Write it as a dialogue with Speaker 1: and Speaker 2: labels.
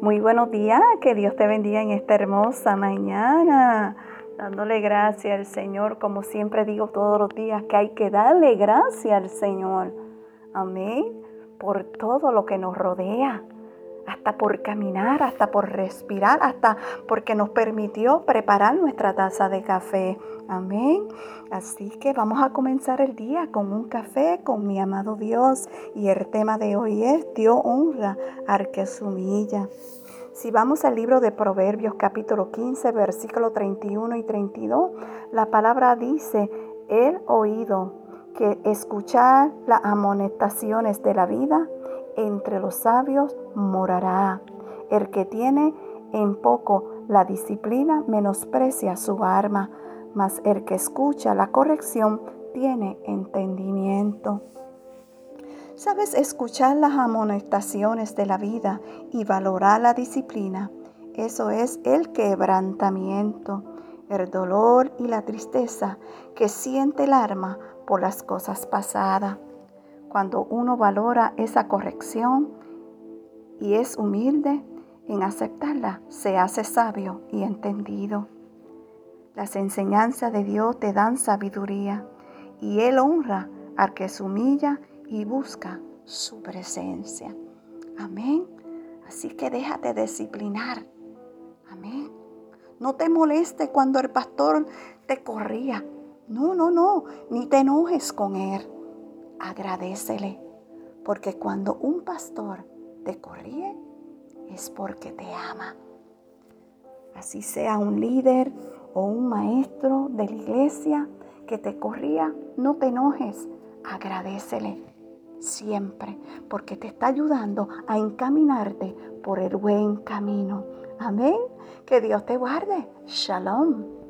Speaker 1: Muy buenos días, que Dios te bendiga en esta hermosa mañana. Dándole gracias al Señor, como siempre digo todos los días, que hay que darle gracias al Señor. Amén. Por todo lo que nos rodea hasta por caminar, hasta por respirar, hasta porque nos permitió preparar nuestra taza de café. Amén. Así que vamos a comenzar el día con un café con mi amado Dios y el tema de hoy es Dios honra al que humilla. Si vamos al libro de Proverbios capítulo 15 versículo 31 y 32, la palabra dice, el oído que escuchar las amonestaciones de la vida entre los sabios morará. El que tiene en poco la disciplina menosprecia su arma, mas el que escucha la corrección tiene entendimiento. ¿Sabes escuchar las amonestaciones de la vida y valorar la disciplina? Eso es el quebrantamiento, el dolor y la tristeza que siente el alma por las cosas pasadas. Cuando uno valora esa corrección y es humilde en aceptarla, se hace sabio y entendido. Las enseñanzas de Dios te dan sabiduría y Él honra al que se humilla y busca su presencia. Amén. Así que déjate disciplinar. Amén. No te moleste cuando el pastor te corría. No, no, no. Ni te enojes con él agradecele, porque cuando un pastor te corrige, es porque te ama. Así sea un líder o un maestro de la iglesia que te corría, no te enojes, agradecele siempre, porque te está ayudando a encaminarte por el buen camino. Amén. Que Dios te guarde. Shalom.